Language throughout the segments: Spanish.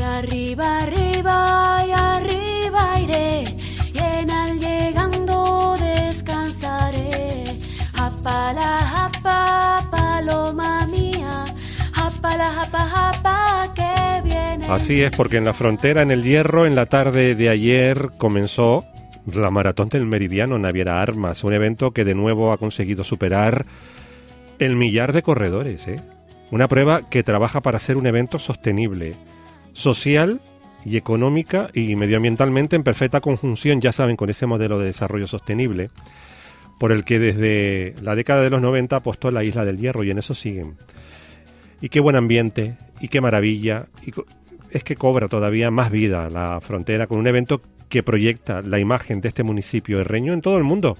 Y arriba, arriba, y arriba iré. Y en al llegando descansaré. Paloma mía. Japa, que viene. Así es, porque en la frontera, en el Hierro, en la tarde de ayer comenzó la Maratón del Meridiano Naviera Armas, un evento que de nuevo ha conseguido superar el millar de corredores. ¿eh? Una prueba que trabaja para ser un evento sostenible, social y económica y medioambientalmente en perfecta conjunción, ya saben, con ese modelo de desarrollo sostenible por el que desde la década de los 90 apostó la isla del Hierro y en eso siguen. Y qué buen ambiente, y qué maravilla, y es que cobra todavía más vida la frontera con un evento que proyecta la imagen de este municipio de Reño en todo el mundo.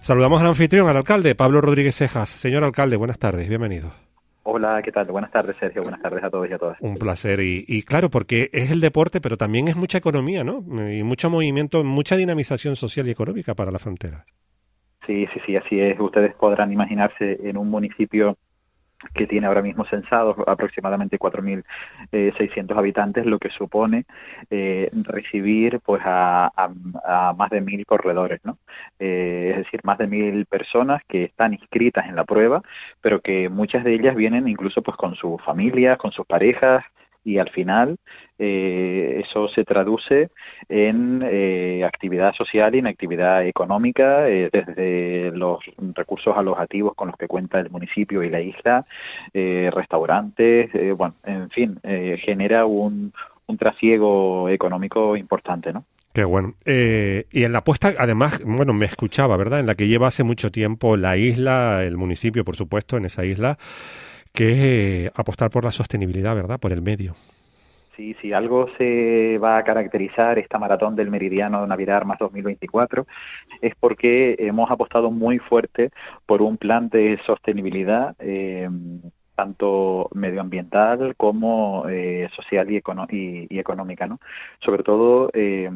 Saludamos al anfitrión, al alcalde, Pablo Rodríguez Cejas. Señor alcalde, buenas tardes, bienvenido. Hola, ¿qué tal? Buenas tardes, Sergio. Buenas tardes a todos y a todas. Un placer. Y, y, claro, porque es el deporte, pero también es mucha economía, ¿no? Y mucho movimiento, mucha dinamización social y económica para la frontera. Sí, sí, sí, así es. Ustedes podrán imaginarse en un municipio que tiene ahora mismo censados aproximadamente 4.600 eh, habitantes, lo que supone eh, recibir pues a, más de mil corredores, ¿no? Eh, es decir, más de mil personas que están inscritas en la prueba, pero que muchas de ellas vienen incluso pues con sus familias, con sus parejas, y al final eh, eso se traduce en eh, actividad social y en actividad económica, eh, desde los recursos alojativos con los que cuenta el municipio y la isla, eh, restaurantes, eh, bueno, en fin, genera un, un trasiego económico importante, ¿no? Qué bueno. Eh, y en la apuesta, además, bueno, me escuchaba, ¿verdad? En la que lleva hace mucho tiempo la isla, el municipio, por supuesto, en esa isla, que es eh, apostar por la sostenibilidad, ¿verdad? Por el medio. Sí, sí, algo se va a caracterizar esta maratón del Meridiano Navidad Armas 2024 es porque hemos apostado muy fuerte por un plan de sostenibilidad eh, tanto medioambiental como eh, social y, econo y, económica, ¿no? Sobre todo eh,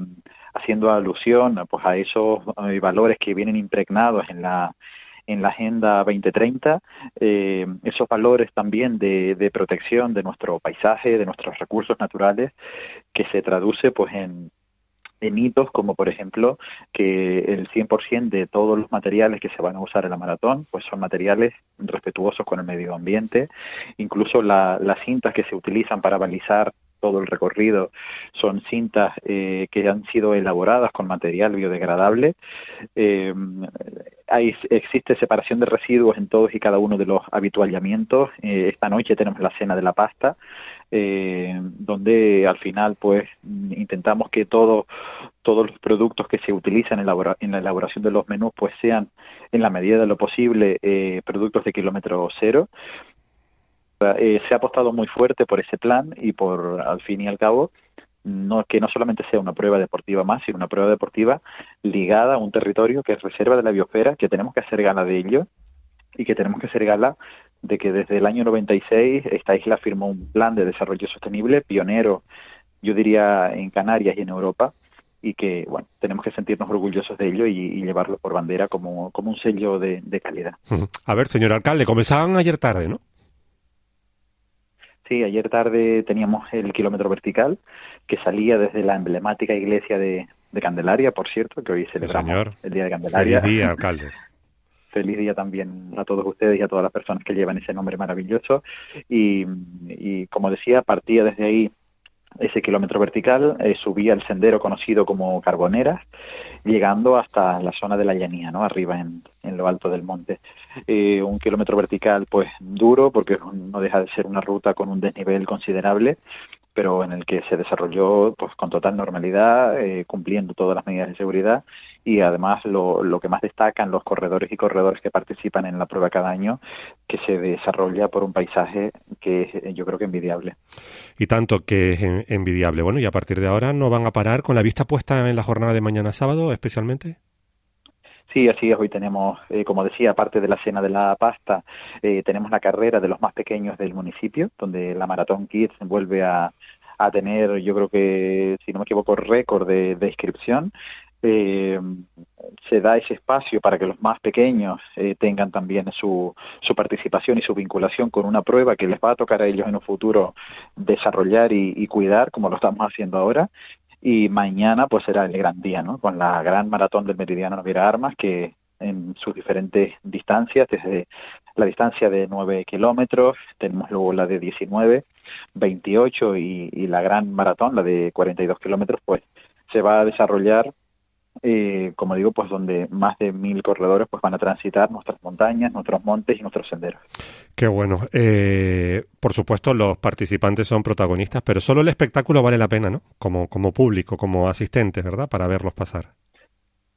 haciendo alusión pues a esos eh, valores que vienen impregnados en la en la Agenda 2030, eh, esos valores también de, de, protección de nuestro paisaje, de nuestros recursos naturales, que se traduce pues en, hitos como por ejemplo que el 100% de todos los materiales que se van a usar en la maratón pues son materiales respetuosos con el medio ambiente, incluso la, las cintas que se utilizan para balizar todo el recorrido son cintas eh, que han sido elaboradas con material biodegradable. Eh, hay, existe separación de residuos en todos y cada uno de los habituallamientos. Eh, esta noche tenemos la cena de la pasta, eh, donde al final pues intentamos que todo, todos los productos que se utilizan en, la elaboración de los menús pues sean en la medida de lo posible eh, productos de kilómetro cero eh, se ha apostado muy fuerte por ese plan y por, al fin y al cabo, no que no solamente sea una prueba deportiva más, sino una prueba deportiva ligada a un territorio que es reserva de la biosfera, que tenemos que hacer gala de ello y que tenemos que hacer gala de que desde el año 96 esta isla firmó un plan de desarrollo sostenible pionero, yo diría, en Canarias y en Europa, y que, bueno, tenemos que sentirnos orgullosos de ello y, y llevarlo por bandera como, como un sello de, de calidad. A ver, señor alcalde, comenzaban ayer tarde, ¿no? Sí, ayer tarde teníamos el kilómetro vertical que salía desde la emblemática iglesia de, de Candelaria, por cierto, que hoy celebramos sí, el Día de Candelaria. Feliz día, alcalde. Feliz día también a todos ustedes y a todas las personas que llevan ese nombre maravilloso. Y, y como decía, partía desde ahí ese kilómetro vertical, eh, subía el sendero conocido como Carboneras, llegando hasta la zona de la llanía, ¿no? arriba en, en lo alto del monte. Eh, un kilómetro vertical pues duro porque no deja de ser una ruta con un desnivel considerable pero en el que se desarrolló pues con total normalidad, eh, cumpliendo todas las medidas de seguridad y además lo, lo, que más destacan los corredores y corredores que participan en la prueba cada año, que se desarrolla por un paisaje que es eh, yo creo que envidiable. Y tanto que es envidiable. Bueno, y a partir de ahora no van a parar con la vista puesta en la jornada de mañana sábado especialmente. Sí, así es. Hoy tenemos, eh, como decía, aparte de la cena de la pasta, eh, tenemos la carrera de los más pequeños del municipio, donde la Maratón Kids vuelve a, a tener, yo creo que, si no me equivoco, récord de, de inscripción. Eh, se da ese espacio para que los más pequeños eh, tengan también su, su participación y su vinculación con una prueba que les va a tocar a ellos en un futuro desarrollar y, cuidar, como lo estamos haciendo ahora. Y mañana pues será el gran día, ¿no? Con la gran maratón del Meridiano Naviera Armas que en sus diferentes distancias, desde la distancia de 9 kilómetros, tenemos luego la de 19, 28 y, y la gran maratón, la de 42 kilómetros, pues se va a desarrollar eh, como digo, pues donde más de mil corredores pues van a transitar nuestras montañas, nuestros montes y nuestros senderos. Qué bueno. Eh, por supuesto, los participantes son protagonistas, pero solo el espectáculo vale la pena, ¿no? Como, como público, como asistentes, ¿verdad? Para verlos pasar.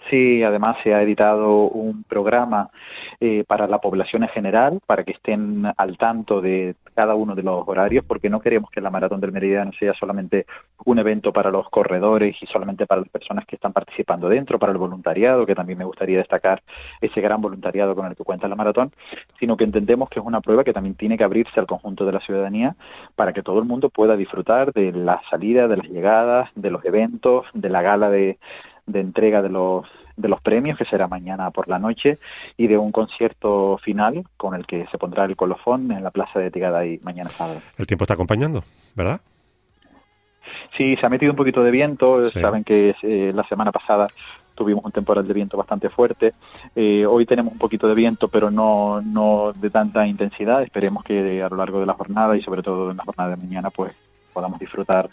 Sí, además se ha editado un programa eh, para la población en general, para que estén al tanto de cada uno de los horarios, porque no queremos que la Maratón del Meridiano sea solamente un evento para los corredores y solamente para las personas que están participando dentro, para el voluntariado, que también me gustaría destacar ese gran voluntariado con el que cuenta la Maratón, sino que entendemos que es una prueba que también tiene que abrirse al conjunto de la ciudadanía para que todo el mundo pueda disfrutar de la salida, de las llegadas, de los eventos, de la gala de de entrega de los de los premios que será mañana por la noche y de un concierto final con el que se pondrá el colofón en la plaza de Tigada y mañana sábado. El tiempo está acompañando, ¿verdad? Sí, se ha metido un poquito de viento. Saben que eh, la semana pasada tuvimos un temporal de viento bastante fuerte. Eh, hoy tenemos un poquito de viento, pero no, no de tanta intensidad. Esperemos que a lo largo de la jornada y sobre todo en la jornada de mañana, pues podamos disfrutar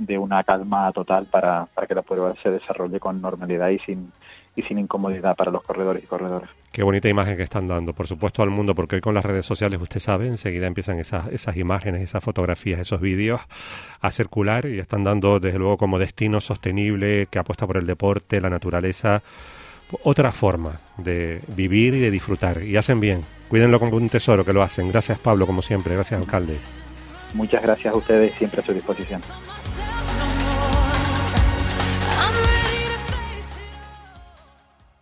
de una calma total para, para que la prueba se desarrolle con normalidad y sin, y sin incomodidad para los corredores y corredoras. Qué bonita imagen que están dando, por supuesto, al mundo, porque hoy con las redes sociales, usted sabe, enseguida empiezan esas, esas imágenes, esas fotografías, esos vídeos a circular y están dando, desde luego, como destino sostenible que apuesta por el deporte, la naturaleza, otra forma de vivir y de disfrutar. Y hacen bien. Cuídenlo como un tesoro que lo hacen. Gracias, Pablo, como siempre. Gracias, alcalde. Muchas gracias a ustedes, siempre a su disposición.